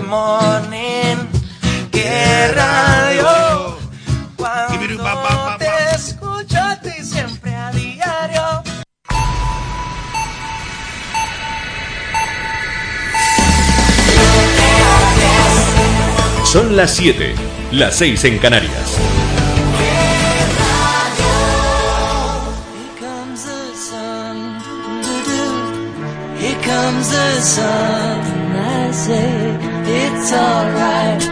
morning, que radio. Cuando te escucho a ti siempre a diario. Son las 7, las 6 en Canarias. Here comes the sun, it's alright.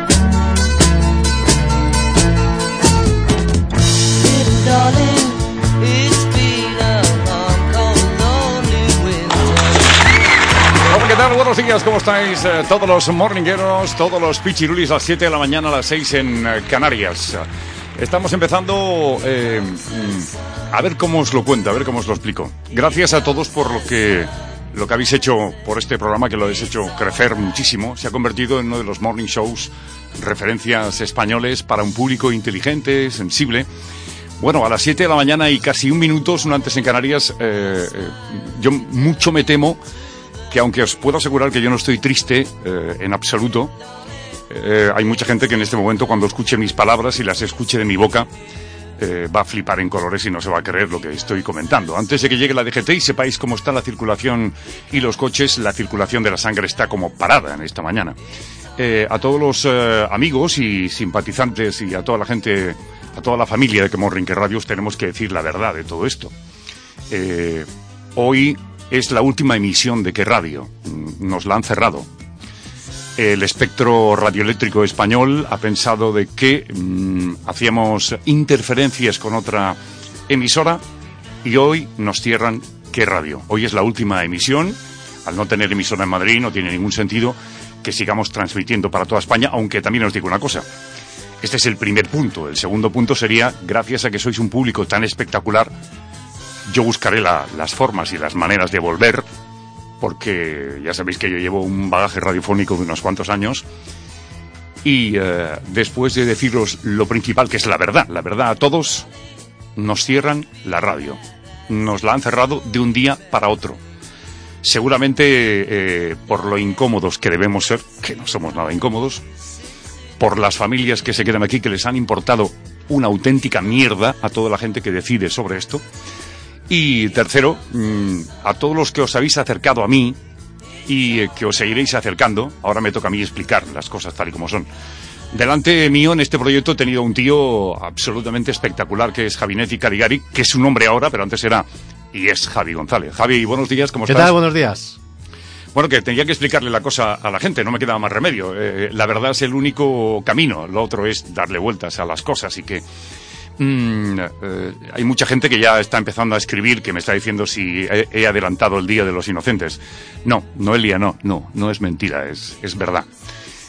Hola, ¿qué tal? Buenos días, ¿cómo estáis? Eh, todos los morningueros, todos los pichirulis a las 7 de la mañana, a las 6 en eh, Canarias. Estamos empezando eh, mm, a ver cómo os lo cuento, a ver cómo os lo explico. Gracias a todos por lo que, lo que habéis hecho por este programa, que lo habéis hecho crecer muchísimo. Se ha convertido en uno de los morning shows referencias españoles para un público inteligente, sensible. Bueno, a las 7 de la mañana y casi un minuto, un antes en Canarias, eh, eh, yo mucho me temo que aunque os puedo asegurar que yo no estoy triste eh, en absoluto, hay mucha gente que en este momento cuando escuche mis palabras y las escuche de mi boca eh, va a flipar en colores y no se va a creer lo que estoy comentando. Antes de que llegue la DGT y sepáis cómo está la circulación y los coches, la circulación de la sangre está como parada en esta mañana. Eh, a todos los eh, amigos y simpatizantes y a toda la gente, a toda la familia de que Morrinque Radios tenemos que decir la verdad de todo esto. Hoy es la última emisión de Que Radio. Nos la han cerrado. El espectro radioeléctrico español ha pensado de que mm, hacíamos interferencias con otra emisora y hoy nos cierran Que Radio. Hoy es la última emisión. Al no tener emisora en Madrid no tiene ningún sentido que sigamos transmitiendo para toda España, aunque también os digo una cosa. Este es el primer punto. El segundo punto sería, gracias a que sois un público tan espectacular, yo buscaré la- las formas y las maneras de volver, porque ya sabéis que yo llevo un bagaje radiofónico de unos cuantos años. Y eh, después de deciros lo principal, que es la verdad, la verdad a todos, nos cierran la radio. Nos la han cerrado de un día para otro. Seguramente eh, por lo incómodos que debemos ser, que no somos nada incómodos, por las familias que se quedan aquí, que les han importado una auténtica mierda a toda la gente que decide sobre esto. Y tercero, mm, a todos los que os habéis acercado a mí y eh, que os seguiréis acercando, ahora me toca a mí explicar las cosas tal y como son. Delante mío en este proyecto he tenido un tío absolutamente espectacular que es Javinetti Carigari, que es su nombre ahora, pero antes era y es Javi González. Javi, buenos días, ¿cómo ¿Qué estás? tal? Buenos días. Bueno, que tenía que explicarle la cosa a la gente, no me quedaba más remedio. Eh, la verdad es el único camino, lo otro es darle vueltas a las cosas y que mm, eh, hay mucha gente que ya está empezando a escribir que me está diciendo si he, adelantado el Día de los Inocentes. No, Noelia, no, no, no es mentira, es, es verdad.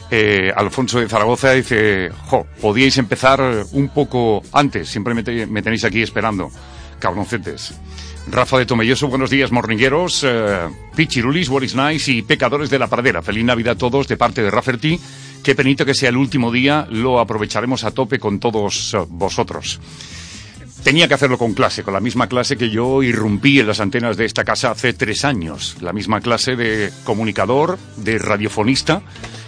Eh, Alfonso de Zaragoza dice, jo, podíais empezar un poco antes, siempre me, me tenéis aquí esperando, cabroncetes. Rafa de Tomelloso, buenos días, morningueros, eh, Pichirulis, What is Nice y Pecadores de la Pradera. Feliz Navidad a todos de parte de Rafferty. Qué penito que sea el último día, lo aprovecharemos a tope con todos eh, vosotros. Tenía que hacerlo con clase, con la misma clase que yo irrumpí en las antenas de esta casa hace tres años. La misma clase de comunicador, de radiofonista,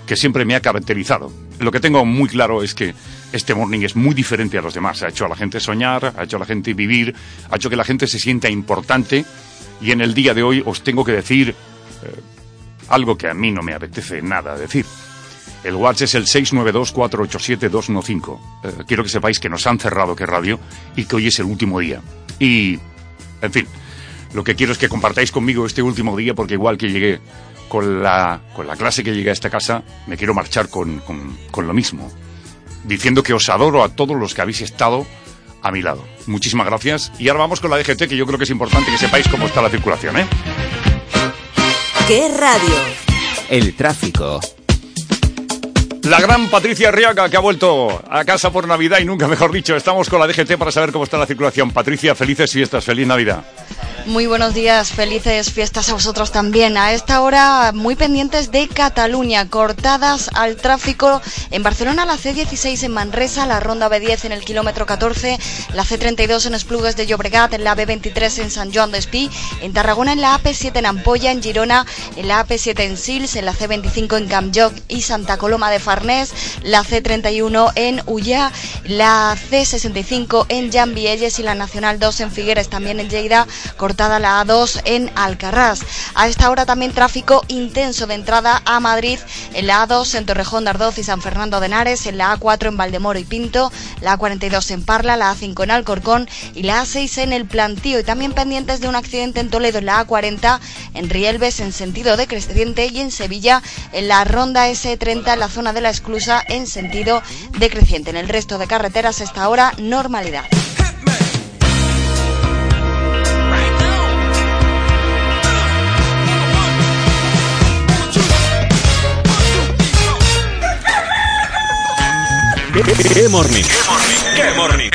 que siempre me ha caracterizado. Lo que tengo muy claro es que este morning es muy diferente a los demás. Ha hecho a la gente soñar, ha hecho a la gente vivir, ha hecho que la gente se sienta importante. Y en el día de hoy os tengo que decir eh, algo que a mí no me apetece nada decir. El WhatsApp es el 692-487-215. Eh, quiero que sepáis que nos han cerrado que radio y que hoy es el último día. Y, en fin, lo que quiero es que compartáis conmigo este último día porque igual que llegué con la, con la clase que llegué a esta casa, me quiero marchar con, con, con lo mismo. Diciendo que os adoro a todos los que habéis estado a mi lado. Muchísimas gracias. Y ahora vamos con la DGT, que yo creo que es importante que sepáis cómo está la circulación, ¿eh? ¿Qué radio? El tráfico. La gran Patricia Arriaga, que ha vuelto a casa por Navidad y nunca mejor dicho. Estamos con la DGT para saber cómo está la circulación. Patricia, felices fiestas, feliz Navidad. Muy buenos días, felices fiestas a vosotros también. A esta hora, muy pendientes de Cataluña, cortadas al tráfico en Barcelona, la C16 en Manresa, la Ronda B10 en el kilómetro 14, la C32 en Esplugues de Llobregat, en la B23 en San Joan de Espí, en Tarragona en la AP7 en Ampolla, en Girona en la AP7 en Sils, en la C25 en Campjoc y Santa Coloma de Farnés, la C31 en Ullá, la C65 en Llambielles y la Nacional 2 en Figueres, también en Lleida, cortada la A2 en Alcarrás. A esta hora también tráfico intenso de entrada a Madrid en la A2 en Torrejón de Ardoz y San Fernando de Henares, en la A4 en Valdemoro y Pinto, la A42 en Parla, la A5 en Alcorcón y la A6 en El Plantío. Y también pendientes de un accidente en Toledo en la A40, en Rielves en sentido decreciente y en Sevilla en la Ronda S30 en la zona de la Esclusa en sentido decreciente. En el resto de carreteras esta hora normalidad. ¿Qué morning? ¿Qué morning?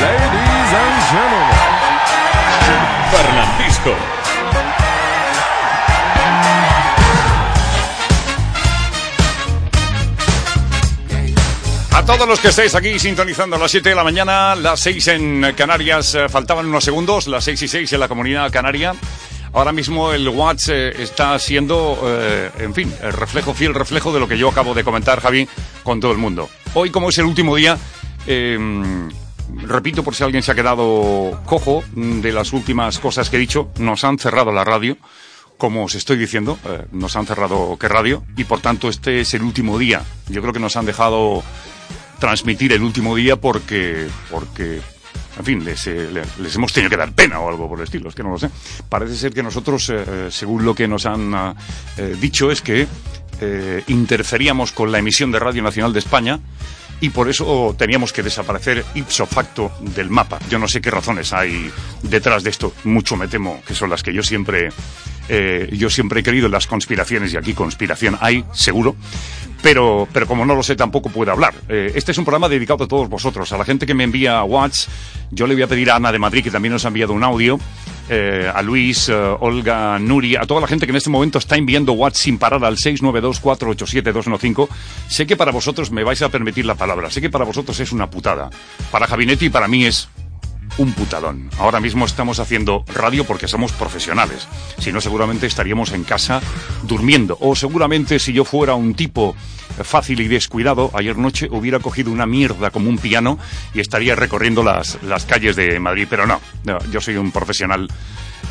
Ladies and gentlemen. Fernandisco. A todos los que estáis aquí sintonizando a las 7 de la mañana, las 6 en Canarias, eh, faltaban unos segundos, las 6 y 6 en la comunidad canaria. Ahora mismo el Watts eh, está siendo, eh, en fin, el reflejo, fiel reflejo de lo que yo acabo de comentar, Javi, con todo el mundo. Hoy, como es el último día, eh, repito por si alguien se ha quedado cojo de las últimas cosas que he dicho, nos han cerrado la radio como os estoy diciendo, eh, nos han cerrado qué radio y por tanto este es el último día. Yo creo que nos han dejado transmitir el último día porque, porque en fin, les, eh, le- les hemos tenido que dar pena o algo por el estilo, es que no lo sé. Parece ser que nosotros, eh, eh, según lo que nos han ah, dicho, es que interferíamos con la emisión de Radio Nacional de España y por eso teníamos que desaparecer ipso facto del mapa. Yo no sé qué razones hay detrás de esto, mucho me temo que son las que yo siempre, eh, yo siempre he creído en las conspiraciones y aquí conspiración hay, seguro. Pero, pero como no lo sé, tampoco puedo hablar. Eh, este es un programa dedicado a todos vosotros, a la gente que me envía WhatsApp. Yo le voy a pedir a Ana de Madrid, que también nos ha enviado un audio, eh, a Luis, eh, Olga, Nuri, a toda la gente que en este momento está enviando WhatsApp sin parar al 692-487-215. Sé que para vosotros me vais a permitir la palabra, sé que para vosotros es una putada. Para Javinetti y para mí es un putadón. Ahora mismo estamos haciendo radio porque somos profesionales. Si no, seguramente estaríamos en casa durmiendo. O seguramente si yo fuera un tipo fácil y descuidado, ayer noche hubiera cogido una mierda como un piano y estaría recorriendo las, las calles de Madrid. Pero no, no, yo soy un profesional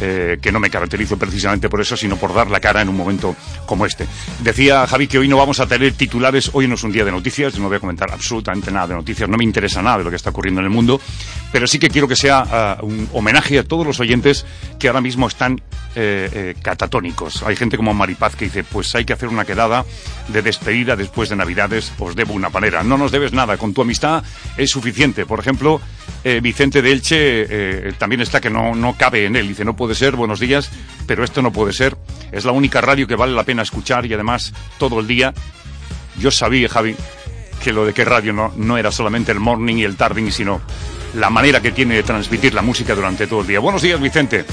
eh, que no me caracterizo precisamente por eso, sino por dar la cara en un momento como este. Decía Javi que hoy no vamos a tener titulares, hoy no es un día de noticias, no voy a comentar absolutamente nada de noticias, no me interesa nada de lo que está ocurriendo en el mundo, pero sí que quiero que sea ah, un homenaje a todos los oyentes que ahora mismo están eh, eh, catatónicos. Hay gente como Maripaz que dice, pues hay que hacer una quedada de despedida después de Navidades, os debo una panera. No nos debes nada, con tu amistad es suficiente. Por ejemplo, Vicente de Elche también está que no, no cabe en él. Dice, no puede ser, buenos días, pero esto no puede ser. Es la única radio que vale la pena escuchar y además todo el día. Yo sabía, Javi, que lo de que radio no, no era solamente el morning y el tarding, sino la manera que tiene de transmitir la música durante todo el día. Buenos días, Vicente.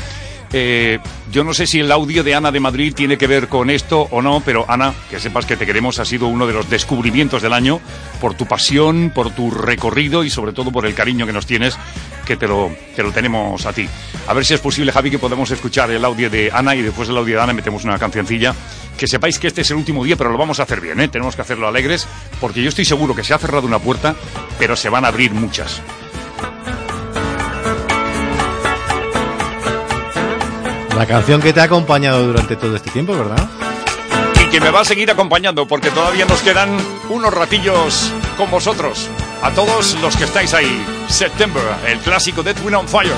Eh, yo no sé si el audio de Ana de Madrid tiene que ver con esto o no, pero Ana, que sepas que te queremos, ha sido uno de los descubrimientos del año por tu pasión, por tu recorrido y sobre todo por el cariño que nos tienes, que te lo, te lo tenemos a ti. A ver si es posible, Javi, que podamos escuchar el audio de Ana y después del audio de Ana metemos una cancioncilla. Que sepáis que este es el último día, pero lo vamos a hacer bien, ¿eh? Tenemos que hacerlo alegres, porque yo estoy seguro que se ha cerrado una puerta, pero se van a abrir muchas. La canción que te ha acompañado durante todo este tiempo, ¿verdad? y que me va a seguir acompañando porque todavía nos quedan unos ratillos con vosotros. A todos los que estáis ahí. September, el clásico de Twin on Fire.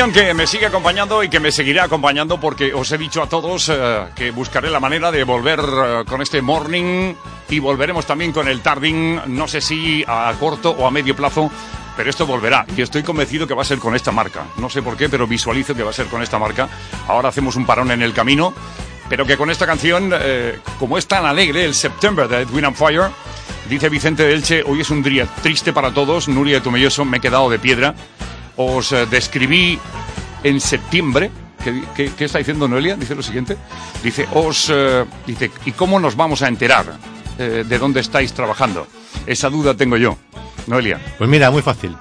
Canción que me sigue acompañando y que me seguirá acompañando porque os he dicho a todos eh, que buscaré la manera de volver eh, con este morning y volveremos también con el tarding, no sé si a corto o a medio plazo, pero esto volverá y estoy convencido que va a ser con esta marca. No sé por qué, pero visualizo que va a ser con esta marca. Ahora hacemos un parón en el camino, pero que con esta canción, eh, como es tan alegre, el September de Edwin and Fire, dice Vicente de Elche, hoy es un día triste para todos, Nuria de Tomelloso, me he quedado de piedra. Os eh, describí en septiembre. ¿Qué, qué- qué está diciendo Noelia? Dice lo siguiente. Dice, os, eh, dice, ¿y cómo nos vamos a enterar eh, de dónde estáis trabajando? Esa duda tengo yo. Noelia, Pues mira, muy fácil.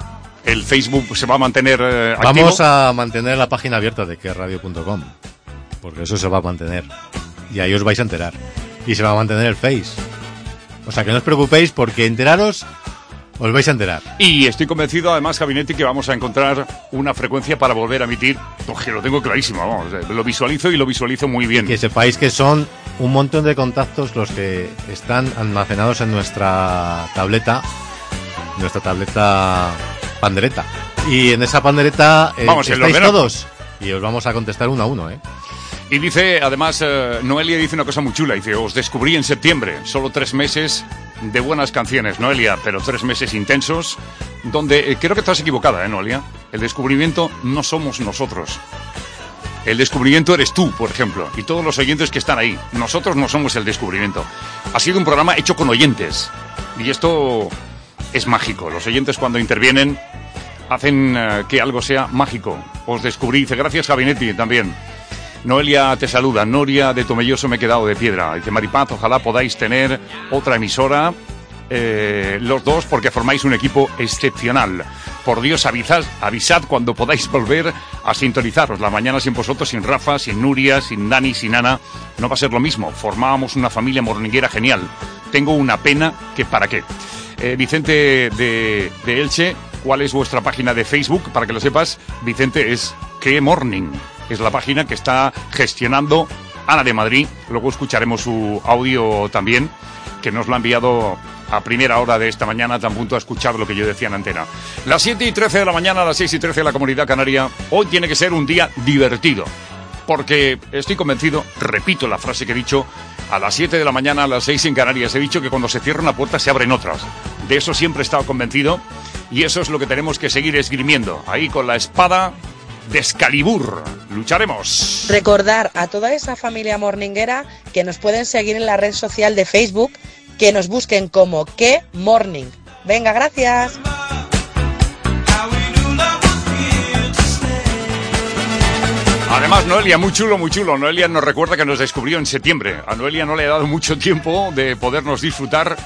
¿el Facebook se va a mantener eh, activo? Vamos a mantener la página abierta de querradio.com. Porque eso se va a mantener. Y ahí os vais a enterar. Y se va a mantener el Face. O sea que no os preocupéis porque enteraros, os vais a enterar. Y estoy convencido, además, Gabinetti, que vamos a encontrar una frecuencia para volver a emitir. Porque lo tengo clarísimo, vamos. Lo visualizo y lo visualizo muy bien. Que sepáis que son un montón de contactos los que están almacenados en nuestra tableta, nuestra tableta pandereta. Y en esa pandereta eh, Vamos, estáis todos. Y os vamos a contestar uno a uno, ¿eh? Y dice, además, eh, Noelia dice una cosa muy chula. Dice, os descubrí en septiembre, solo tres meses de buenas canciones, Noelia, pero tres meses intensos, donde eh, creo que estás equivocada, ¿eh, Noelia? El descubrimiento no somos nosotros. El descubrimiento eres tú, por ejemplo, y todos los oyentes que están ahí. Nosotros no somos el descubrimiento. Ha sido un programa hecho con oyentes. Y esto es mágico. Los oyentes cuando intervienen hacen eh, que algo sea mágico. Os descubrí. Dice, gracias Gabinetti también. Noelia te saluda. Noria de Tomelloso me he quedado de piedra. Dice Maripaz, ojalá podáis tener otra emisora. eh, los dos porque formáis un equipo excepcional. Por Dios, avisad, avisad cuando podáis volver a sintonizaros. La mañana sin vosotros, sin Rafa, sin Nuria, sin Dani, sin Ana, no va a ser lo mismo. Formábamos una familia morninguera genial. Tengo una pena que para qué. Eh, Vicente de, de Elche, ¿cuál es vuestra página de Facebook? Para que lo sepas, Vicente es Que Morning. Es la página que está gestionando Ana de Madrid. Luego escucharemos su audio también, que nos lo ha enviado a primera hora de esta mañana, tan punto a escuchar lo que yo decía en antena. Las 7 y 13 de la mañana, las 6 y 13 de la comunidad canaria. Hoy tiene que ser un día divertido porque estoy convencido, repito la frase que he dicho, a las 7 de la mañana, a las 6 en Canarias, he dicho que cuando se cierra una puerta se abren otras. De eso siempre he estado convencido y eso es lo que tenemos que seguir esgrimiendo. Ahí con la espada de Excalibur. Lucharemos. Recordar a toda esa familia morninguera que nos pueden seguir en la red social de Facebook, que nos busquen como que morning. Venga, gracias. Además, Noelia, muy chulo, muy chulo. Noelia nos recuerda que nos descubrió en septiembre. A Noelia no le ha dado mucho tiempo de podernos disfrutar,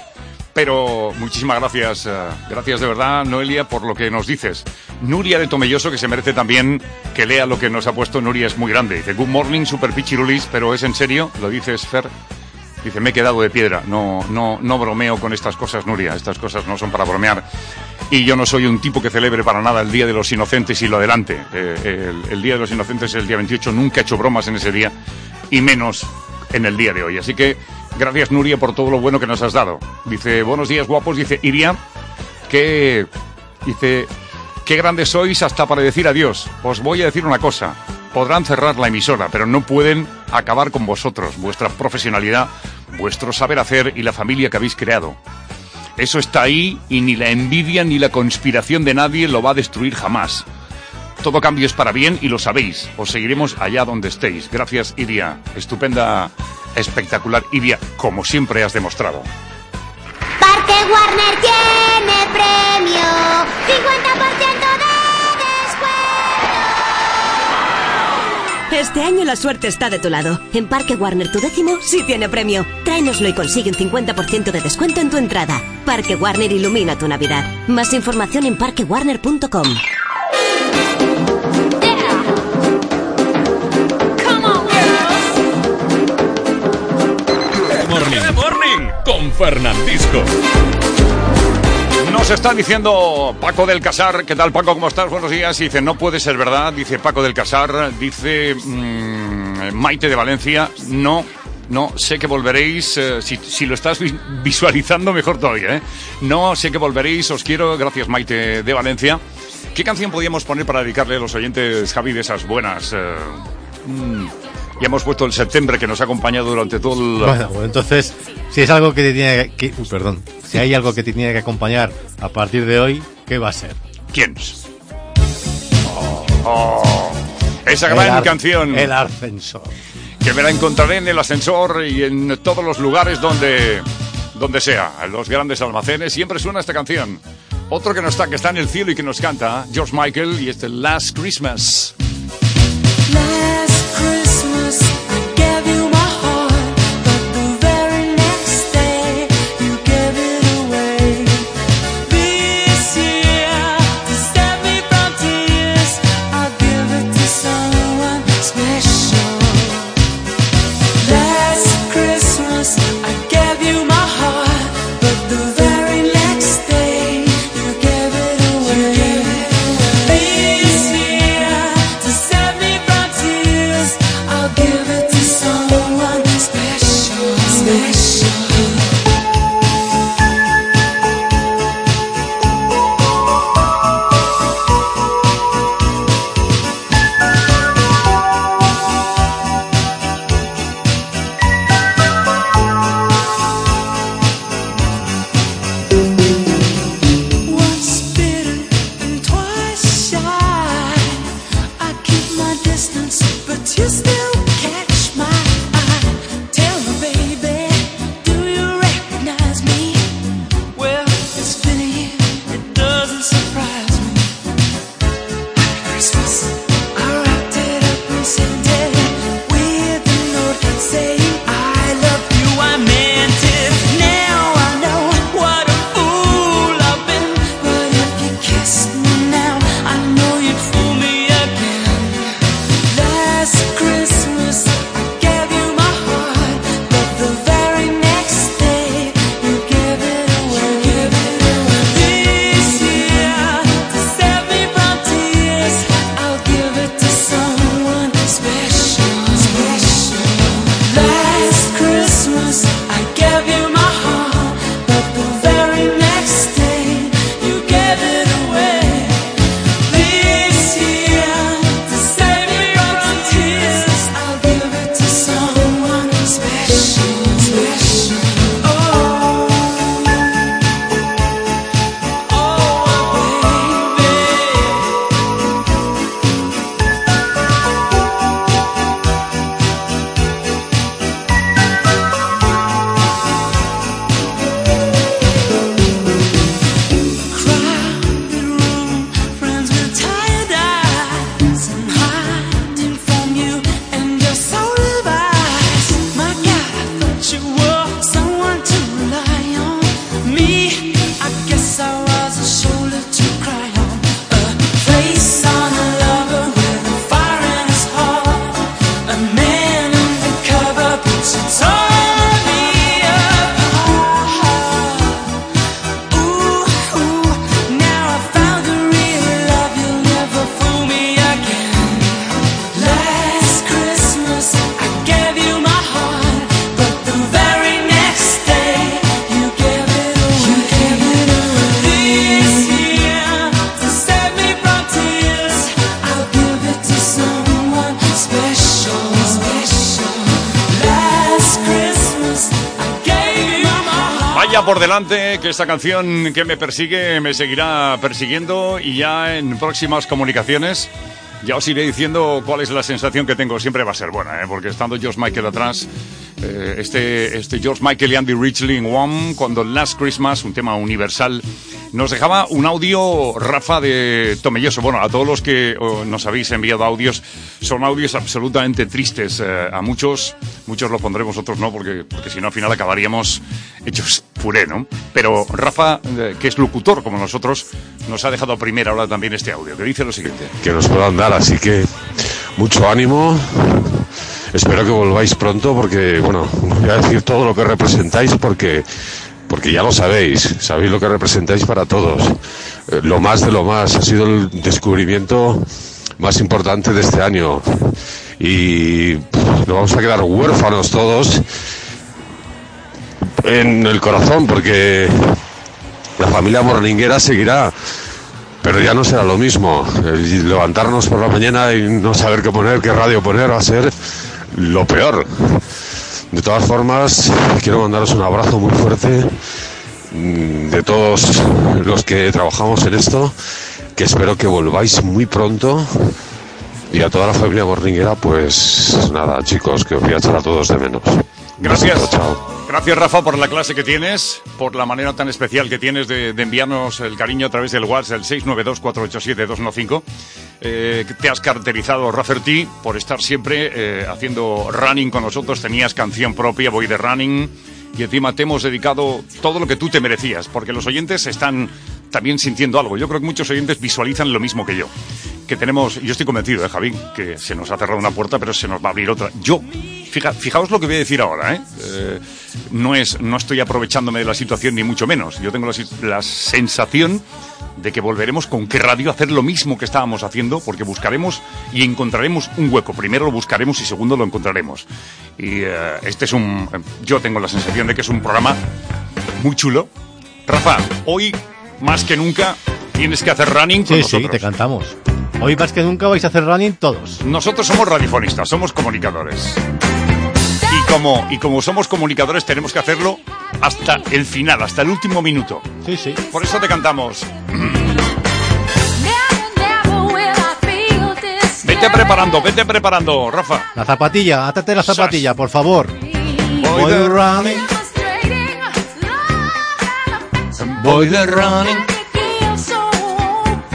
pero muchísimas gracias. eh, gracias de verdad, Noelia, por lo que nos dices. Nuria de Tomelloso, que se merece también que lea lo que nos ha puesto Nuria, es muy grande. Dice, Good morning, super pichirulis, pero ¿es en serio? ¿Lo dices, Fer? Dice, me he quedado de piedra. No, no, no bromeo con estas cosas, Nuria. Estas cosas no son para bromear. Y yo no soy un tipo que celebre para nada el Día de los Inocentes y lo adelante. Eh, el, el Día de los Inocentes es el día 28. Nunca he hecho bromas en ese día. Y menos en el día de hoy. Así que gracias, Nuria, por todo lo bueno que nos has dado. Dice, buenos días, guapos. Dice, Iria, que... Dice, qué grandes sois hasta para decir adiós. Os voy a decir una cosa. Podrán cerrar la emisora, pero no pueden acabar con vosotros, vuestra profesionalidad, vuestro saber hacer y la familia que habéis creado. Eso está ahí y ni la envidia ni la conspiración de nadie lo va a destruir jamás. Todo cambio es para bien y lo sabéis. Os seguiremos allá donde estéis. Gracias, Iria. Estupenda, espectacular Iria, como siempre has demostrado. Parque Warner tiene premio 50% de descuento. Este año la suerte está de tu lado. En Parque Warner tu décimo sí tiene premio. Tráenoslo y consigue un 50% de descuento en tu entrada. Parque Warner ilumina tu Navidad. Más información en parquewarner.com. Morning. Morning con Fernandisco. Nos está diciendo Paco del Casar, ¿qué tal Paco? ¿Cómo estás? Buenos días. Y dice, no puede ser verdad, dice Paco del Casar, dice mm, Maite de Valencia, no, no, sé que volveréis, eh, si, si lo estás vi- visualizando mejor todavía, ¿eh? No, sé que volveréis, os quiero, gracias Maite de Valencia. ¿Qué canción podíamos poner para dedicarle a los oyentes, Javi, de esas buenas? eh, mm, ya hemos puesto el septiembre que nos ha acompañado durante todo el... Bueno, pues entonces, si es algo que te tiene que... uy, perdón. Si hay algo que te tiene que acompañar a partir de hoy, ¿qué va a ser? ¿Quién? Oh, esa gran ar- canción El ascensor. que me la encontraré en el ascensor y en todos los lugares donde, donde sea, en los grandes almacenes, siempre suena esta canción. Otro que no está, que está en el cielo y que nos canta, George Michael, y este Last Christmas. Last esta canción que me persigue me seguirá persiguiendo y ya en próximas comunicaciones ya os iré diciendo cuál es la sensación que tengo. Siempre va a ser buena, ¿eh? porque estando George Michael atrás, eh, este, este George Michael y Andy Richley en One, cuando Last Christmas, un tema universal, nos dejaba un audio, Rafa, de Tomelloso. Bueno, a todos los que oh, nos habéis enviado audios, son audios absolutamente tristes. eh, a muchos, muchos los pondremos, otros no, porque, porque si no al final acabaríamos hechos puré, ¿no? Pero Rafa, eh, que es locutor como nosotros, nos ha dejado a primera hora también este audio, que dice lo siguiente. que nos puedan dar, así que mucho ánimo. Espero que volváis pronto porque, bueno, no voy a decir todo lo que representáis porque, porque ya lo sabéis, sabéis lo que representáis para todos. Eh, lo más de lo más, ha sido el descubrimiento más importante de este año y pff, nos vamos a quedar huérfanos todos en el corazón porque la familia morninguera seguirá pero ya no será lo mismo. Levantarnos por la mañana y no saber qué poner, qué radio poner, va a ser lo peor. De todas formas, quiero mandaros un abrazo muy fuerte mm, de todos los que trabajamos en esto, que espero que volváis muy pronto. Y a toda la familia borringuera, pues nada, chicos, que os voy a echar a todos de menos. Gracias. Chao. Gracias, Rafa, por la clase que tienes, por la manera tan especial que tienes de, de enviarnos el cariño a través del WhatsApp, el 692-487-215. Eh, te has caracterizado, Rafferty, por estar siempre eh, haciendo running con nosotros. Tenías canción propia, Voy de Running. Y encima te hemos dedicado todo lo que tú te merecías, porque los oyentes están también sintiendo algo. Yo creo que muchos oyentes visualizan lo mismo que yo. Que tenemos, yo estoy convencido, ¿eh, Javi, que se nos ha cerrado una puerta, pero se nos va a abrir otra. Yo, fija, fijaos lo que voy a decir ahora, ¿eh? Eh, no, es, no estoy aprovechándome de la situación, ni mucho menos. Yo tengo la, la sensación de que volveremos con qué radio a hacer lo mismo que estábamos haciendo, porque buscaremos y encontraremos un hueco. Primero lo buscaremos y segundo lo encontraremos. Y eh, este es un. Yo tengo la sensación de que es un programa muy chulo. Rafa, hoy más que nunca tienes que hacer running con Sí, sí, nosotros. te cantamos. Hoy más que nunca vais a hacer running todos. Nosotros somos radiofonistas, somos comunicadores. Y como, y como somos comunicadores tenemos que hacerlo hasta el final, hasta el último minuto. Sí, sí. Por eso te cantamos. Vete preparando, vete preparando, Rafa. La zapatilla, átate la zapatilla, por favor. Voy running. Voy de running,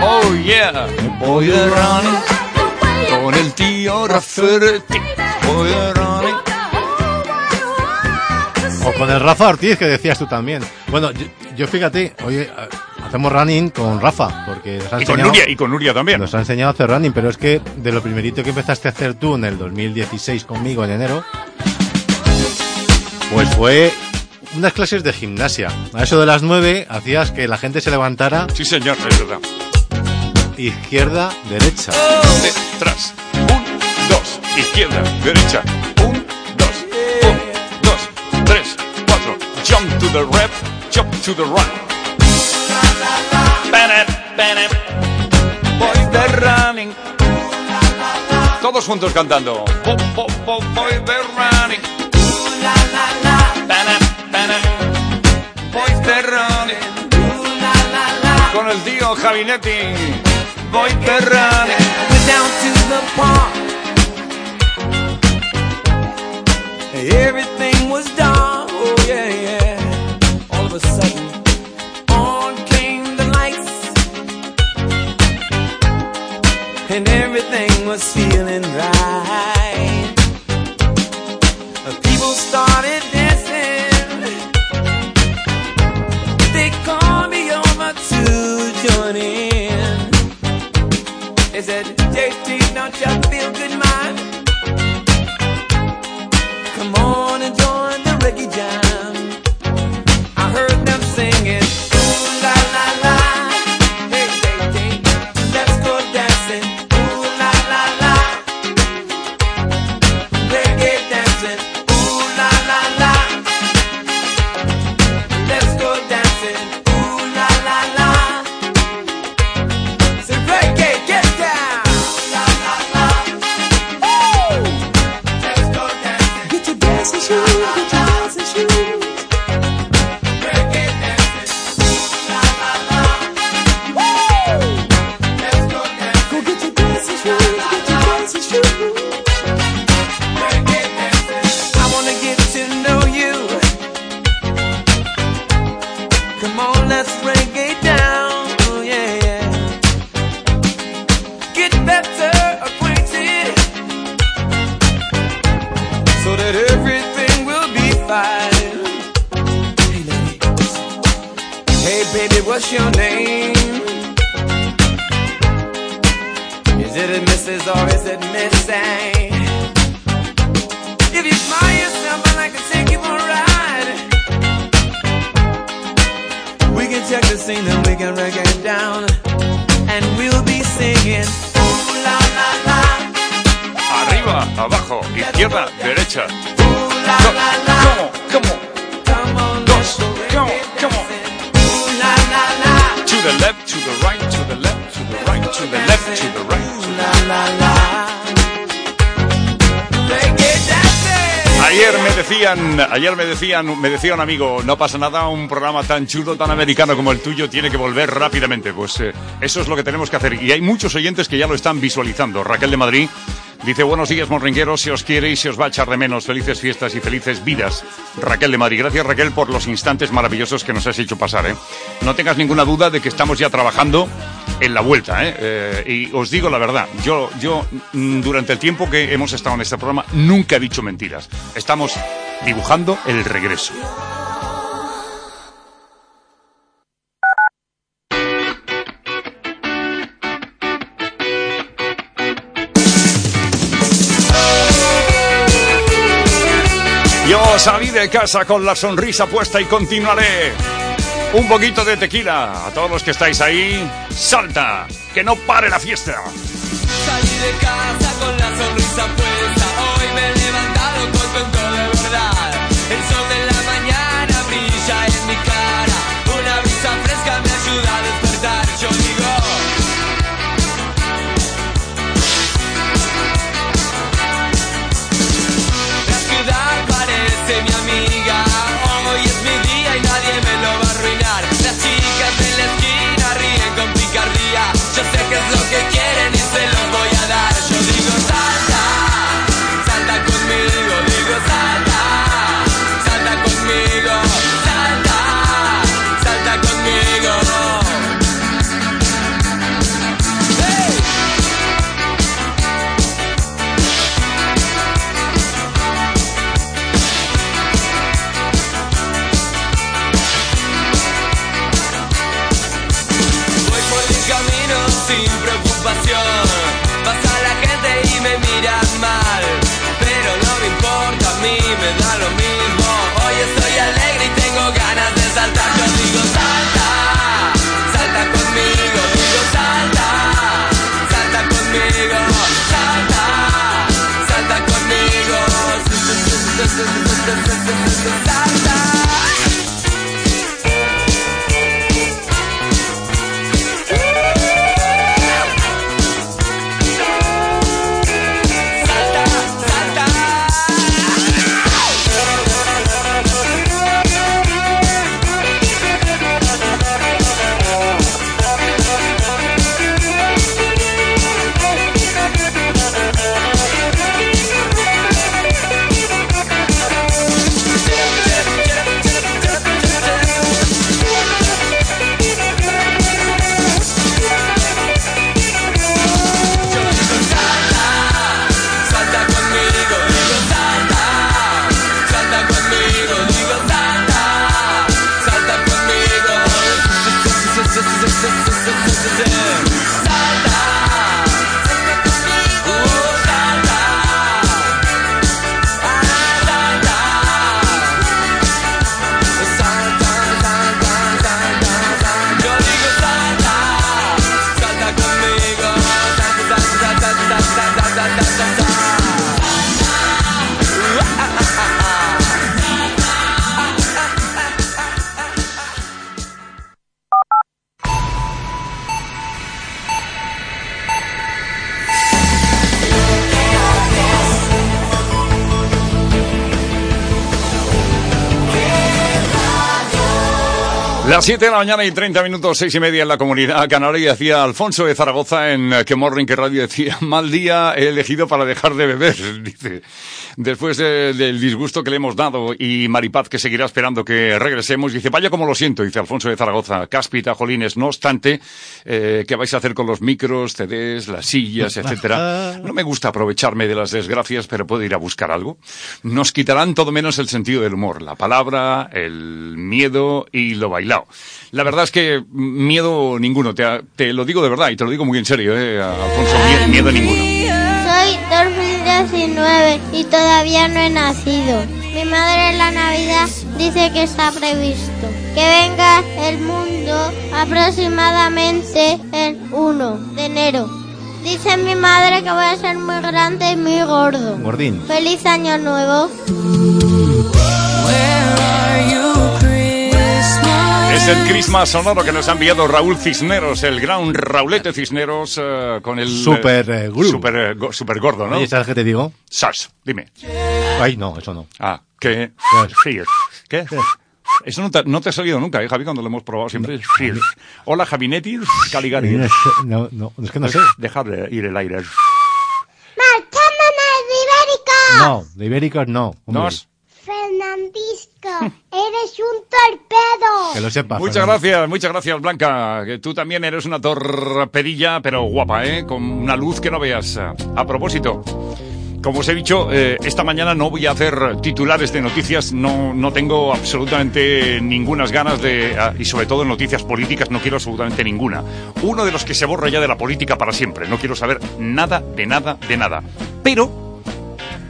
Oh yeah. voy de running, con el tío Rafferty. Voy de running. O con el Rafa Ortiz, que decías tú también. Bueno, yo, yo fíjate, oye, eh, hacemos running con Rafa, porque nos ha Y con enseñado, Nuria, y con Nuria también. nos ha enseñado a hacer running, pero es que de lo primerito que empezaste a hacer tú en el 2016 conmigo en enero, pues fue unas clases de gimnasia. A eso de las 9 hacías que la gente se levantara Sí, señor, es verdad. izquierda, derecha. Detrás. Un, dos. Izquierda, derecha. Un, dos. Un, dos. Tres, cuatro. Jump to the left, jump to the right. Bennett, Bennett. Voy de running. Todos juntos cantando. Bo, bo, bo, Voy Con el tío Javinetti. Voy park. Everything was dark. Oh yeah, yeah. All of a sudden, on came the lights, and everything was feeling right. Ayer me decían, ayer me decían, me decía un amigo, no pasa nada, un programa tan chulo, tan americano como el tuyo tiene que volver rápidamente. Pues eh, eso es lo que tenemos que hacer. Y hay muchos oyentes que ya lo están visualizando. Raquel de Madrid dice, buenos días, morringueros, se os quiere y se os va a echar de menos. Felices fiestas y felices vidas. Raquel de Madrid, gracias Raquel por los instantes maravillosos que nos has hecho pasar. ¿eh? No tengas ninguna duda de que estamos ya trabajando en la vuelta. ¿eh? Eh, y os digo la verdad, yo, yo mm, durante el tiempo que hemos estado en este programa nunca he dicho mentiras. Estamos dibujando el regreso. Salí de casa con la sonrisa puesta y continuaré. Un poquito de tequila. A todos los que estáis ahí, salta, que no pare la fiesta. Salí de casa con la sonrisa puesta. Hoy me he levantado contento de verdad. Las 7 de la mañana y 30 minutos, 6 y media en la comunidad canaria. Decía Alfonso de Zaragoza en eh, Que Morning, que radio decía, mal día he elegido para dejar de beber. Dice, después de- del disgusto que le hemos dado y Maripaz que seguirá esperando que regresemos. Dice, vaya como lo siento, dice Alfonso de Zaragoza. Cáspita, Jolines, no obstante, eh, ¿qué vais a hacer con los micros, CDs, las sillas, etcétera? No me gusta aprovecharme de las desgracias, pero puedo ir a buscar algo. Nos quitarán todo menos el sentido del humor, la palabra, el miedo y lo bailado. La verdad es que miedo ninguno, te, te lo digo de verdad y te lo digo muy en serio, eh, Alfonso, mie- miedo ninguno. Soy 2019 y todavía no he nacido. Mi madre en la Navidad dice que está previsto que venga el mundo aproximadamente el 1 de enero. Dice mi madre que voy a ser muy grande y muy gordo. Gordín. Feliz año nuevo. Es el Christmas sonoro que nos ha enviado Raúl Cisneros, el gran Raulete Cisneros, eh, con el... Super, eh, guru. super, eh, go- super gordo, ¿no? Oye, ¿sabes qué te digo? Sas, dime. Ay, no, eso no. Ah, que... Sí, ¿Qué? Eso no te, no te ha salido nunca, ¿eh, Javi? Cuando lo hemos probado siempre. Sí. Hola, Javinetti, Caligari. No, no, es que no sé. Dejar de ir el aire. ¡Marchándome ibérica! No, de ibéricos no. hombre. Nos. Eres un torpedo. Que lo sepas. Muchas Fernando. gracias, muchas gracias, Blanca. Que tú también eres una torpedilla, pero guapa, ¿eh? Con una luz que no veas. A propósito, como os he dicho, eh, esta mañana no voy a hacer titulares de noticias. No, no tengo absolutamente ningunas ganas de. ah, y sobre todo en noticias políticas, no quiero absolutamente ninguna. Uno de los que se borra ya de la política para siempre. No quiero saber nada, de nada, de nada. Pero,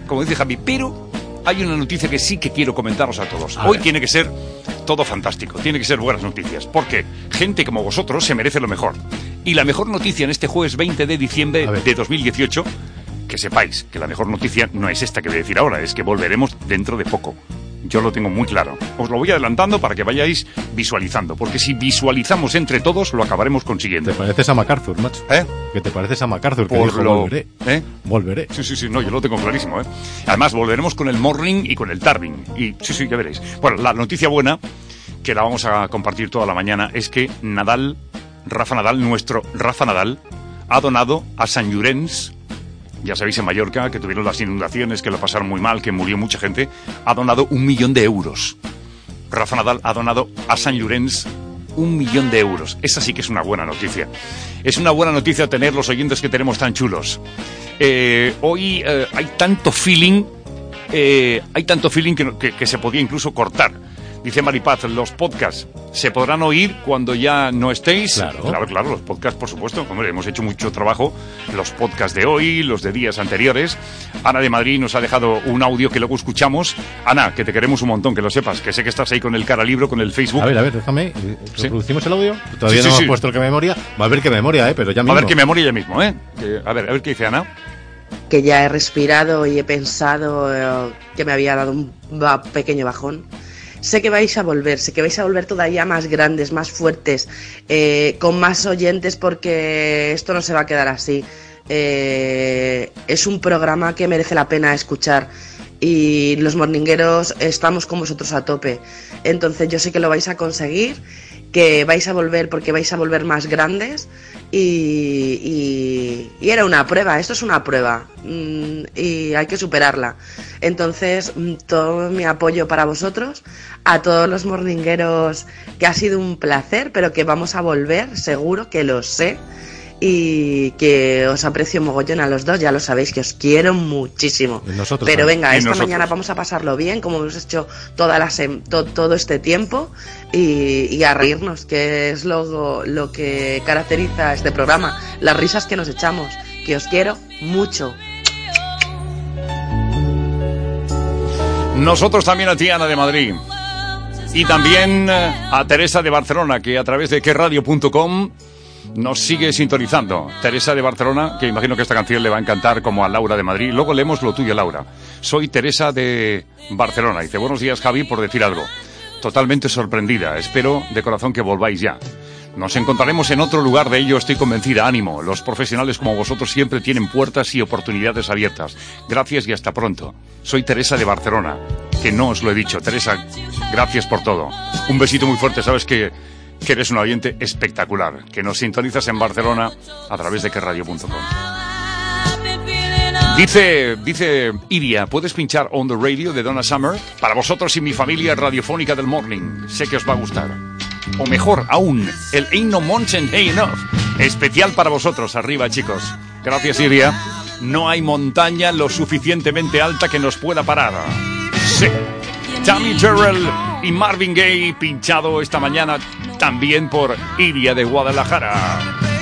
como dice Javi, pero hay una noticia que sí que quiero comentaros a todos. A Hoy ver. tiene que ser todo fantástico, tiene que ser buenas noticias, porque gente como vosotros se merece lo mejor. Y la mejor noticia en este jueves 20 de diciembre de 2018, que sepáis que la mejor noticia no es esta que voy a decir ahora, es que volveremos dentro de poco. Yo lo tengo muy claro. Os lo voy adelantando para que vayáis visualizando, porque si visualizamos entre todos lo acabaremos consiguiendo. Te pareces a MacArthur, macho. ¿Eh? Que te pareces a MacArthur, que Por dijo, lo- volveré. ¿Eh? Volveré. Sí, sí, sí, no, yo lo tengo clarísimo, ¿eh? Además, volveremos con el morning y con el tarbing. Y sí, sí, ya veréis. Bueno, la noticia buena, que la vamos a compartir toda la mañana, es que Nadal, Rafa Nadal, nuestro Rafa Nadal, ha donado a San Llorenç, ya sabéis en Mallorca, que tuvieron las inundaciones, que lo pasaron muy mal, que murió mucha gente, ha donado un millón de euros. Rafa Nadal ha donado a San Llorenç un millón de euros. Esa sí que es una buena noticia. Es una buena noticia tener los oyentes que tenemos tan chulos. Eh, hoy eh, hay tanto feeling, eh, hay tanto feeling que, se podía incluso cortar. Dice Maripaz, los podcasts se podrán oír cuando ya no estéis. Claro. claro, claro, los podcasts, por supuesto. Hombre, hemos hecho mucho trabajo. Los podcasts de hoy, los de días anteriores. Ana de Madrid nos ha dejado un audio que luego escuchamos. Ana, que te queremos un montón, que lo sepas, que sé que estás ahí con el cara libro, con el Facebook. A ver, a ver, déjame. eh, Sí. ¿Reproducimos el audio? Todavía Sí, no sí, hemos sí. puesto el que memoria. Va a ver qué memoria, ¿eh? Pero ya mismo. a ver qué memoria ya mismo, ¿eh? Que- a ver, a ver qué dice Ana. que ya he respirado y he pensado eh, que me había dado un pequeño bajón. Sé que vais a volver, sé que vais a volver todavía más grandes, más fuertes, eh, con más oyentes porque esto no se va a quedar así. Eh, es un programa que merece la pena escuchar y los morningueros estamos con vosotros a tope. Entonces yo sé que lo vais a conseguir, que vais a volver porque vais a volver más grandes y, y- era una prueba, esto es una prueba mm, y hay que superarla. Entonces mm, todo mi apoyo para vosotros, a todos los morningueros, que ha sido un placer, pero que vamos a volver, seguro que lo sé y que os aprecio mogollón a los dos, ya lo sabéis que os quiero muchísimo. Nosotros Pero también. venga, Y esta nosotros. mañana vamos a pasarlo bien, como hemos hecho toda la sem- to- todo este tiempo, y, y a reírnos, que es lo, lo que caracteriza este programa, las risas que nos echamos, que os quiero mucho. Nosotros también a ti, Ana de Madrid. Y también eh, a Teresa de Barcelona, que a través de querradio.com nos sigue sintonizando. Teresa de Barcelona, que imagino que esta canción le va a encantar como a Laura de Madrid. Luego leemos lo tuyo, Laura. Soy Teresa de Barcelona. Dice, buenos días, Javi, por decir algo. Totalmente sorprendida. Espero de corazón que volváis ya. Nos encontraremos en otro lugar, de ello estoy convencida. Ánimo. Los profesionales como vosotros siempre tienen puertas y oportunidades abiertas. Gracias y hasta pronto. Soy Teresa de Barcelona, que no os lo he dicho. Teresa, gracias por todo. Un besito muy fuerte. Sabes que, que eres un oyente espectacular, que nos sintonizas en Barcelona a través de querradio.com. Dice, dice Iria, ¿puedes pinchar On the Radio de Donna Summer? Para vosotros y mi familia radiofónica del Morning. Sé que os va a gustar. O mejor aún, el Ain't No Mountain High Enough. Especial para vosotros. Arriba, chicos. Gracias, Iria. No hay montaña lo suficientemente alta que nos pueda parar. Sí. Tammy Terrell y Marvin Gaye pinchado esta mañana también por Iria de Guadalajara.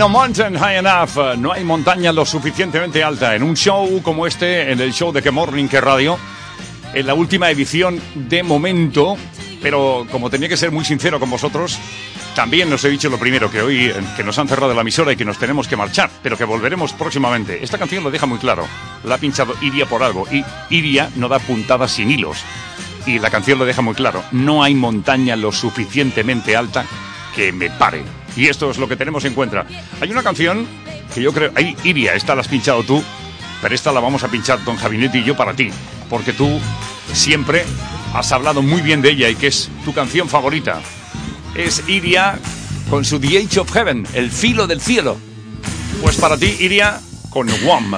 No mountain high enough. No hay montaña lo suficientemente alta. En un show como este, en el show de Que Morning, Que Radio, en la última edición de momento, pero como tenía que ser muy sincero con vosotros, también os he dicho lo primero, que hoy eh, que nos han cerrado la emisora y que nos tenemos que marchar, pero que volveremos próximamente. Esta canción lo deja muy claro. La ha pinchado Iria por algo. Y Iria no da puntadas sin hilos. Y la canción lo deja muy claro. No hay montaña lo suficientemente alta que me pare. Y esto es lo que tenemos en cuenta. Hay una canción que yo creo... Ahí, Iria, esta la has pinchado tú, pero esta la vamos a pinchar Don Javinetti y yo para ti. Porque tú siempre has hablado muy bien de ella y que es tu canción favorita. Es Iria con su The Age of Heaven, el filo del cielo. Pues para ti, Iria, con Wham.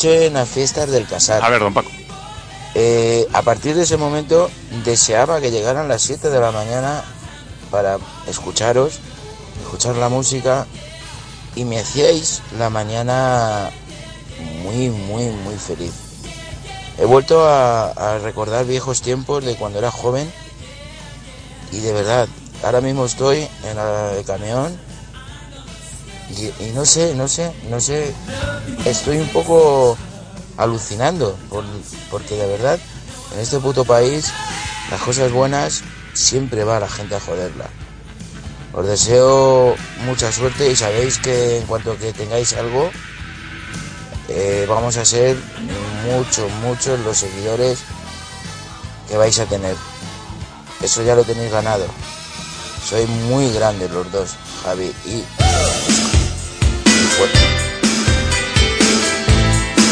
Noche en las fiestas del Casar. A ver, don Paco. Eh, a partir de ese momento deseaba que llegaran las 7 de la mañana para escucharos, escuchar la música y me hacíais la mañana muy, muy, muy feliz. He vuelto a, a recordar viejos tiempos de cuando era joven y de verdad, ahora mismo estoy en la- el camión y, no sé, no sé, no sé, estoy un poco alucinando, por- porque de verdad, en este puto país, las cosas buenas siempre va la gente a joderla. Os deseo mucha suerte y sabéis que en cuanto que tengáis algo, eh, vamos a ser muchos, muchos los seguidores que vais a tener. Eso ya lo tenéis ganado. Sois muy grandes los dos, Javi. Y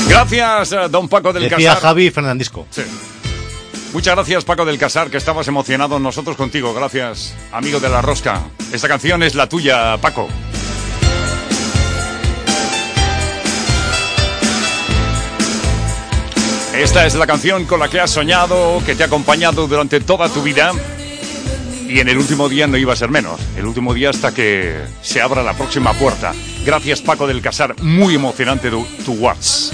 Gracias, eh, don Paco del Decía Casar. Javi Fernandisco. Sí. Muchas gracias, Paco del Casar, que estabas emocionado nosotros contigo. Gracias, amigo de la rosca. Esta canción es la tuya, Paco. Esta es la canción con la que has soñado, que te ha acompañado durante toda tu vida. Y en el último día no iba a ser menos. El último día hasta que se abra la próxima puerta. Gracias, Paco del Casar. Muy emocionante tu, tu What's.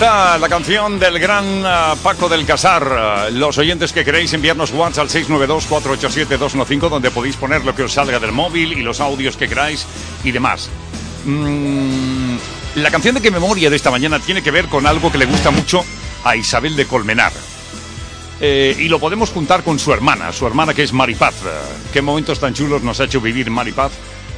La canción del gran ah, Paco del Casar. Los oyentes que queréis enviarnos WhatsApp al 692-487-215, donde podéis poner lo que os salga del móvil y los audios que queráis y demás. Mm, la canción de qué memoria de esta mañana tiene que ver con algo que le gusta mucho a Isabel de Colmenar. Eh, y lo podemos juntar con su hermana, su hermana que es Maripaz. Qué momentos tan chulos nos ha hecho vivir Maripaz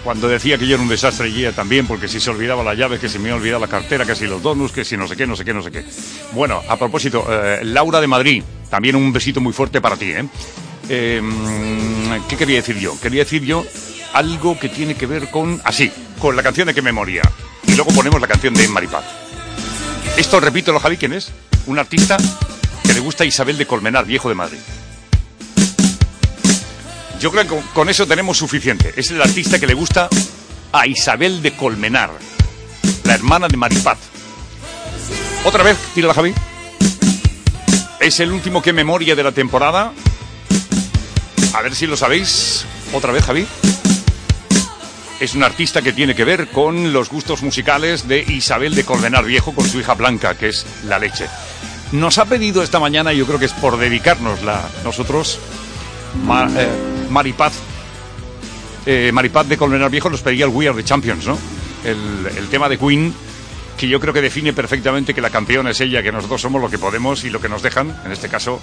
cuando decía que yo era un desastre y ella también, porque si se olvidaba la llave, que se me olvidado la cartera, que si los donuts, que si no sé qué, no sé qué, no sé qué. Bueno, a propósito, eh, Laura de Madrid, también un besito muy fuerte para ti, ¿eh? Mm, ¿Qué quería decir yo? Quería decir yo algo que tiene que ver con, así, con la canción de qué memoria. Y luego ponemos la canción de Maripaz. Esto, repito, lo Javi, ¿quién es? Un artista que le gusta a Isabel de Colmenar, viejo de Madrid. Yo creo que con, eso tenemos suficiente. Es el artista que le gusta a Isabel de Colmenar, la hermana de Maripaz. Otra vez, tírala Javi. Es el último que memoria de la temporada. A ver si lo sabéis. Otra vez, Javi. Es un artista que tiene que ver con los gustos musicales de Isabel de Colmenar Viejo con su hija Blanca, que es la leche. Nos ha pedido esta mañana, yo creo que es por dedicárnosla nosotros, eh, Maripaz. Eh, Maripaz de Colmenar Viejo nos pedía el We Are the Champions, ¿no? El, tema de Queen, que yo creo que define perfectamente que la campeona es ella, que nosotros somos lo que podemos y lo que nos dejan, en este caso,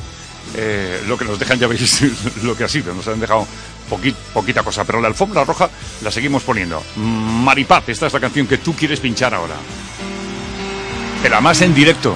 eh, lo que nos dejan, ya veis lo que ha sido, nos han dejado poqui- poquita cosa, pero la alfombra roja la seguimos poniendo. Maripaz, esta es la canción que tú quieres pinchar ahora. Pero además en directo.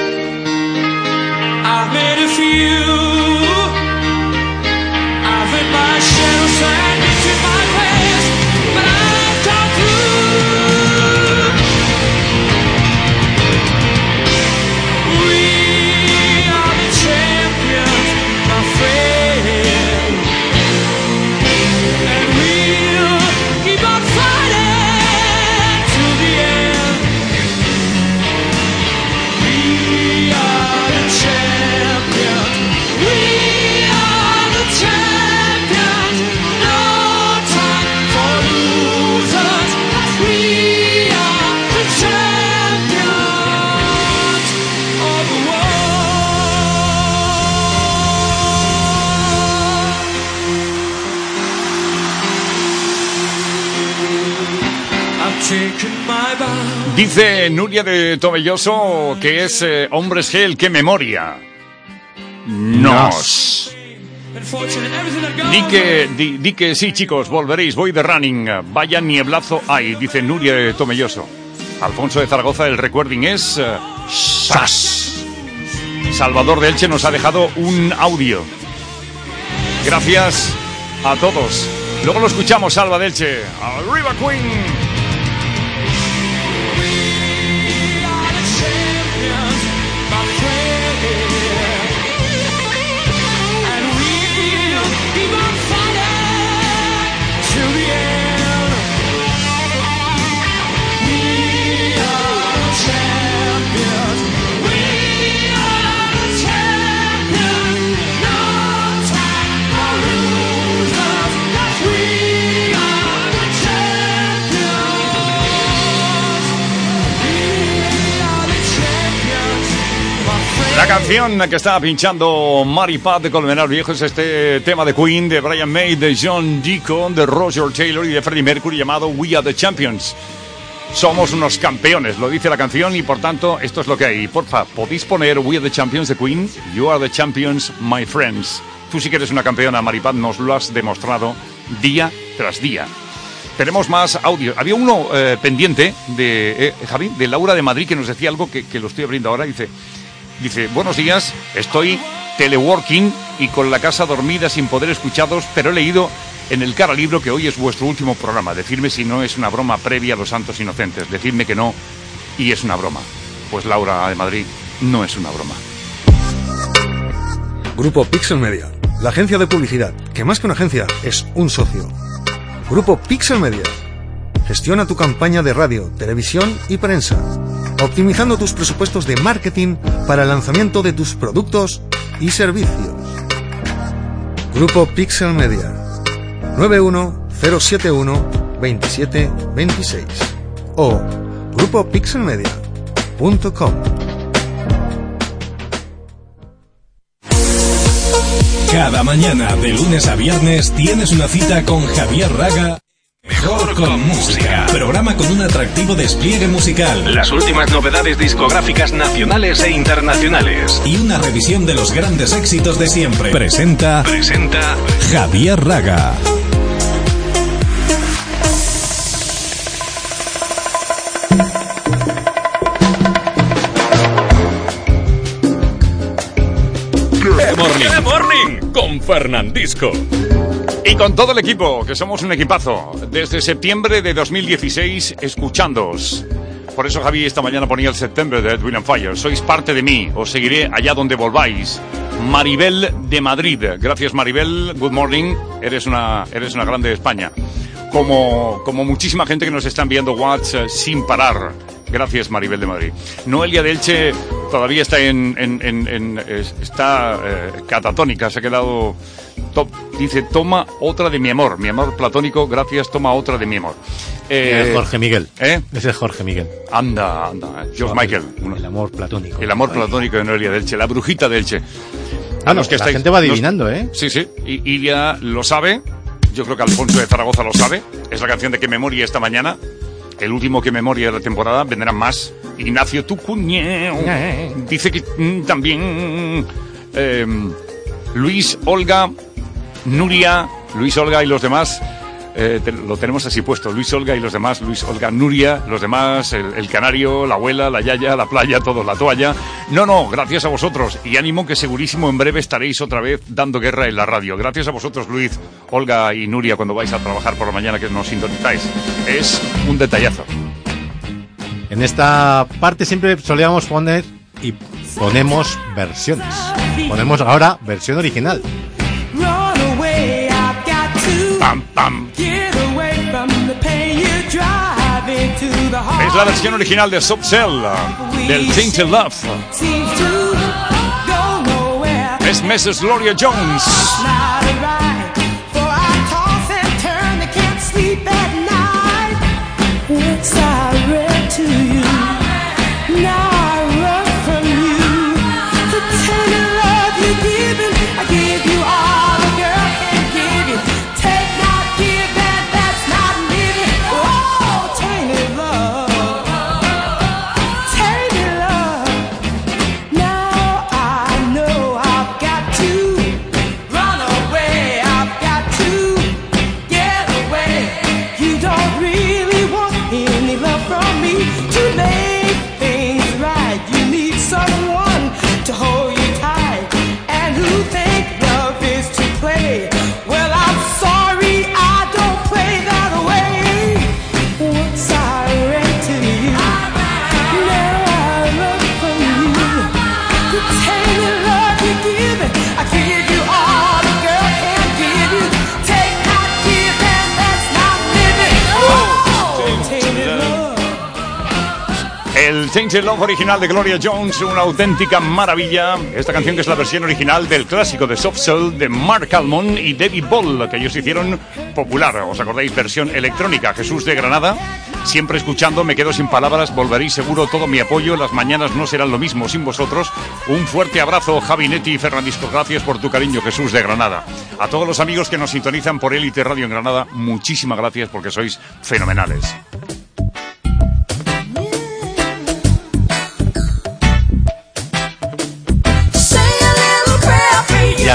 Dice Nuria de Tomelloso que es eh, Hombres G el que memoria. Nos. Di que, di que sí, chicos, volveréis, voy de running. Vaya nieblazo hay, dice Nuria de Tomelloso. Alfonso de Zaragoza, el recording es. eh, ¡Sas! Salvador de Elche nos ha dejado un audio. Gracias a todos. Luego lo escuchamos, Salva de Elche. ¡Arriba, Queen! Canción que estaba pinchando Maripaz de Colmenar Viejo es este tema de Queen, de Brian May, de John Deacon, de Roger Taylor y de Freddie Mercury llamado We Are the Champions. Somos unos campeones, lo dice la canción y por tanto esto es lo que hay. Porfa, ¿podéis poner We Are the Champions de Queen? You are the champions, my friends. Tú sí que eres una campeona, Maripaz, nos lo has demostrado día tras día. Tenemos más audio. Había uno eh, pendiente de eh, de Laura de Madrid, que nos decía algo que, que lo estoy abriendo ahora. Dice, dice, buenos días, estoy teleworking y con la casa dormida sin poder escucharos, pero he leído en el cara libro que hoy es vuestro último programa. Decidme si no es una broma previa a los santos inocentes. Decidme que no y es una broma. Pues Laura de Madrid no es una broma. Grupo Pixel Media, la agencia de publicidad, que más que una agencia es un socio. Grupo Pixel Media, Gestiona tu campaña de radio, televisión y prensa, optimizando tus presupuestos de marketing para el lanzamiento de tus productos y servicios. Grupo Pixel Media 91071 2726 o grupopixelmedia.com. Cada mañana, de lunes a viernes, tienes una cita con Javier Raga. Mejor con música. Programa con un atractivo despliegue musical. Las últimas novedades discográficas nacionales e internacionales. Y una revisión de los grandes éxitos de siempre. Presenta. Presenta. Javier Raga. Morning. Good morning con Fernandisco. Y con todo el equipo, que somos un equipazo, desde septiembre de 2016, escuchándoos. Por eso Javi esta mañana ponía el septiembre de Edwin and Fire. Sois parte de mí, os seguiré allá donde volváis. Maribel de Madrid. Gracias Maribel, good morning. Eres una, eres una grande de España. Como, como muchísima gente que nos está enviando WhatsApp sin parar. Gracias Maribel de Madrid. Noelia de Elche todavía está en, en- en- en- es- está eh, catatónica, se ha quedado to- dice toma otra de mi amor, mi amor platónico, gracias, toma otra de mi amor. Eh, Es Jorge Miguel. ¿Eh? Ese es Jorge Miguel. Anda, anda, eh, George Michael. El amor platónico. El amor platónico de Noelia de Elche, la brujita de Elche. Ah, no, la gente va adivinando, ¿eh? Sí, sí. Y Ilia lo sabe. Yo creo que Alfonso de Zaragoza lo sabe. Es la canción de Que Memoria esta mañana. El último Que Memoria de la temporada. Vendrán más. Ignacio Tucuñeo. Dice que mm, también. eh, Luis, Olga, Nuria, Luis, Olga y los demás. eh, lo tenemos así puesto, Luis Olga y los demás, Luis Olga, Nuria, los demás, el, el canario, la abuela, la yaya, la playa, todo, la toalla. No, no, gracias a vosotros y ánimo que segurísimo en breve estaréis otra vez dando guerra en la radio. Gracias a vosotros, Luis, Olga y Nuria, cuando vais a trabajar por la mañana que nos sintonizáis. Es un detallazo. En esta parte siempre solíamos poner y ponemos versiones. Ponemos ahora versión original. Pam, pam. Es la versión original de Subcell, del Tainted Love. Seems to nowhere. Es Mrs. Gloria Jones. El Love original de Gloria Jones, una auténtica maravilla. Esta canción que es la versión original del clásico de Soft Soul de Mark Almond y David Ball, que ellos hicieron popular. ¿Os acordáis? Versión electrónica. Jesús de Granada. Siempre escuchando, me quedo sin palabras, volveréis seguro todo mi apoyo. Las mañanas no serán lo mismo sin vosotros. Un fuerte abrazo, Javi Netti y Fernandisco. Gracias por tu cariño, Jesús de Granada. A todos los amigos que nos sintonizan por Elite Radio en Granada, muchísimas gracias porque sois fenomenales.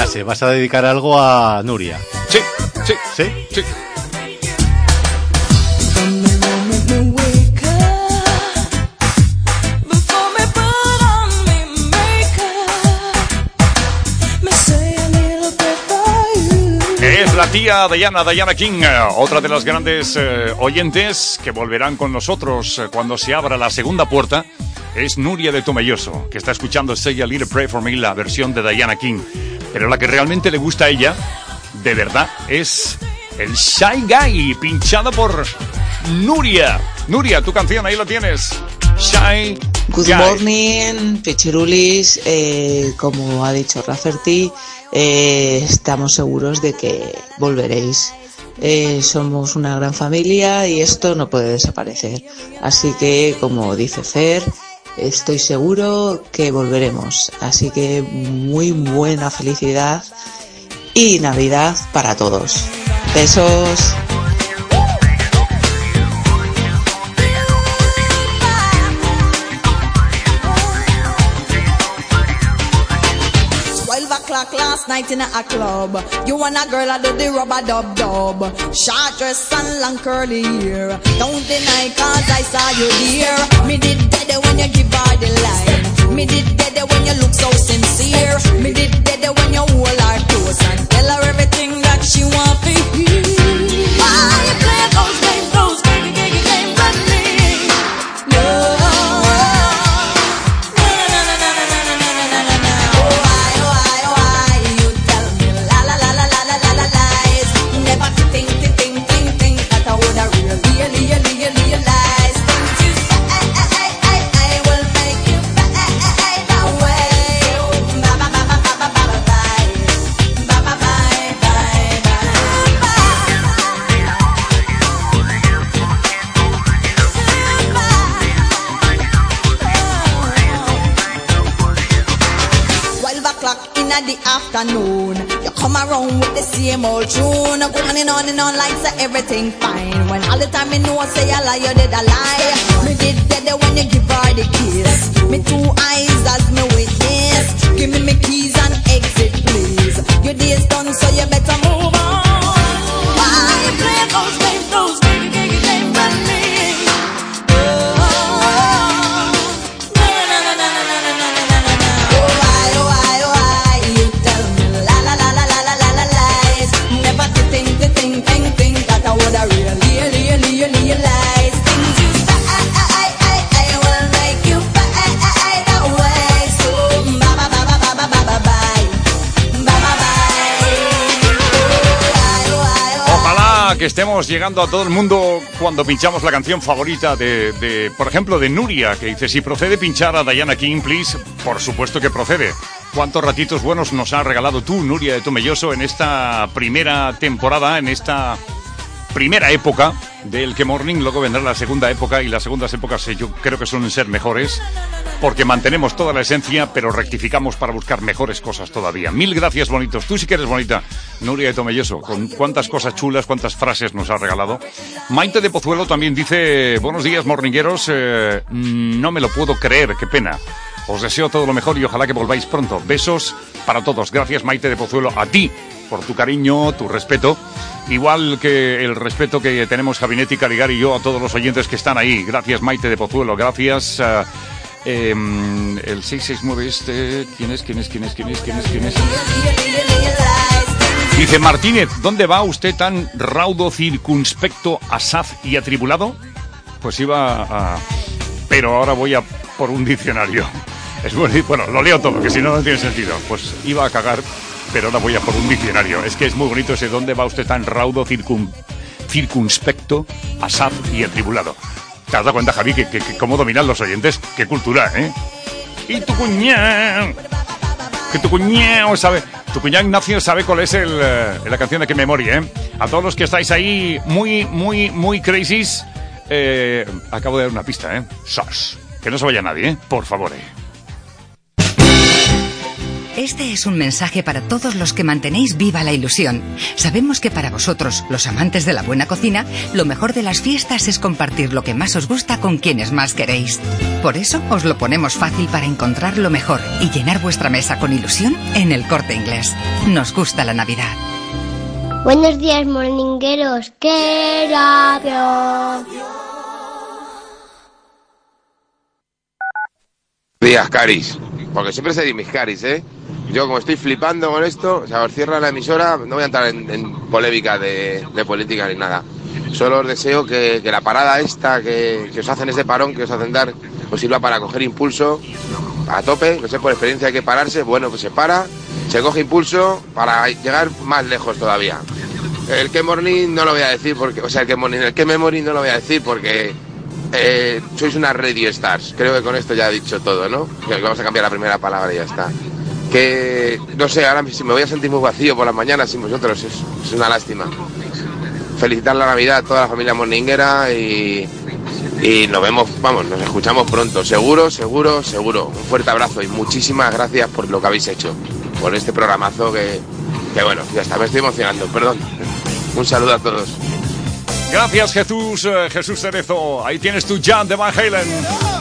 Sé, vas a dedicar algo a Nuria. Sí, sí, sí. sí. Es la tía Diana, Diana King, eh, otra de las grandes eh, oyentes que volverán con nosotros eh, cuando se abra la segunda puerta. Es Nuria de Tomelloso, que está escuchando Say a Little Pray for Me, la versión de Diana King. Pero la que realmente le gusta a ella, de verdad, es el Shy Guy, pinchado por Nuria. Nuria, tu canción, ahí lo tienes. Shy. Good Guy. morning, Pichirulis. Eh, como ha dicho Rafferty, eh, estamos seguros de que volveréis. Eh, somos una gran familia y esto no puede desaparecer. Así que, como dice Fer, estoy seguro que volveremos. Así que muy buena felicidad y Navidad para todos. Besos. Night in a club. You and a girl I do the rubber dub dub. Short dress and long curly hair. Don't deny cause I saw you there. Me did dead when you give her the line. Me did dead when you look so sincere. Me did dead when you hold her close and tell her everything that she want to hear. Same old tune, go on and on like say everything fine. When all the time me know I say a lie, you did a lie. Me did dead when you give her the kiss. Me two eyes as me witness. Give me me keys and exit, please. Your day's done, so you better move que estemos llegando a todo el mundo cuando pinchamos la canción favorita de, por ejemplo, de Nuria, que dice, si procede pinchar a Diana King, please, por supuesto que procede. ¿Cuántos ratitos buenos nos has regalado tú, Nuria de Tomelloso, en esta primera temporada, en esta primera época del que Morning? Luego vendrá la segunda época y las segundas épocas eh, yo creo que suelen ser mejores porque mantenemos toda la esencia, pero rectificamos para buscar mejores cosas todavía. Mil gracias, bonitos. Tú sí que eres bonita, Nuria de Tomelloso, con cuántas cosas chulas, cuántas frases nos has regalado. Maite de Pozuelo también dice, buenos días, morningueros, eh, no me lo puedo creer, qué pena. Os deseo todo lo mejor y ojalá que volváis pronto. Besos para todos. Gracias, Maite de Pozuelo, a ti por tu cariño, tu respeto. Igual que el respeto que tenemos Javinetti, Caligari y yo a todos los oyentes que están ahí. Gracias, Maite de Pozuelo. Gracias. em, el 669 este. ¿Quién es? ¿Quién es? ¿Quién es? ¿Quién es? ¿Quién es? ¿Quién es? Dice Martínez, ¿dónde va usted tan raudo, circunspecto, asaz y atribulado? Pues iba a... Pero ahora voy a por un diccionario. Es bueno, bueno, lo leo todo, que si no, no tiene sentido. Pues iba a cagar, pero ahora voy a por un diccionario. Es que es muy bonito ese ¿dónde va usted tan raudo, circun, circunspecto, asaz y atribulado? ¿Te has dado cuenta, Javi, que, que- que cómo dominan los oyentes? ¡Qué cultura, eh! Y tu cuñado, que tu cuñado sabe, tu cuñado Ignacio sabe cuál es el, eh, la canción de que memoria, ¿eh? A todos los que estáis ahí muy, muy, muy crazies, eh, acabo de dar una pista, ¿eh? Sos. Que no se vaya nadie, ¿eh? Por favor, ¿eh? Este es un mensaje para todos los que mantenéis viva la ilusión. Sabemos que para vosotros, los amantes de la buena cocina, lo mejor de las fiestas es compartir lo que más os gusta con quienes más queréis. Por eso os lo ponemos fácil para encontrar lo mejor y llenar vuestra mesa con ilusión en el corte inglés. Nos gusta la Navidad. Buenos días, morningueros. ¡Qué radio! días, Caris. Porque siempre se mis Caris, ¿eh? Yo, como estoy flipando con esto, o sea, os cierra la emisora, no voy a entrar en, polémica de, política ni nada. Solo os deseo que, la parada esta que, os hacen, ese parón que os hacen dar, os sirva para coger impulso a tope. No sé, por experiencia hay que pararse. Bueno, pues se para, se coge impulso para llegar más lejos todavía. el que morning no lo voy a decir porque, o sea, el que morning, el que memory no lo voy a decir porque eh, sois unas radio stars. Creo que con esto ya he dicho todo, ¿no? Vamos a cambiar la primera palabra y ya está. Que, no sé, ahora si me voy a sentir muy vacío por las mañanas sin vosotros, es, una lástima. Felicitar la Navidad a toda la familia morninguera y, y nos vemos, vamos, nos escuchamos pronto. Seguro, seguro, seguro. Un fuerte abrazo y muchísimas gracias por lo que habéis hecho. Por este programazo que, que bueno, ya está, me estoy emocionando, perdón. Un saludo a todos. Gracias, Jesús, eh, Jesús Cerezo. Ahí tienes tu Jan de Van Halen.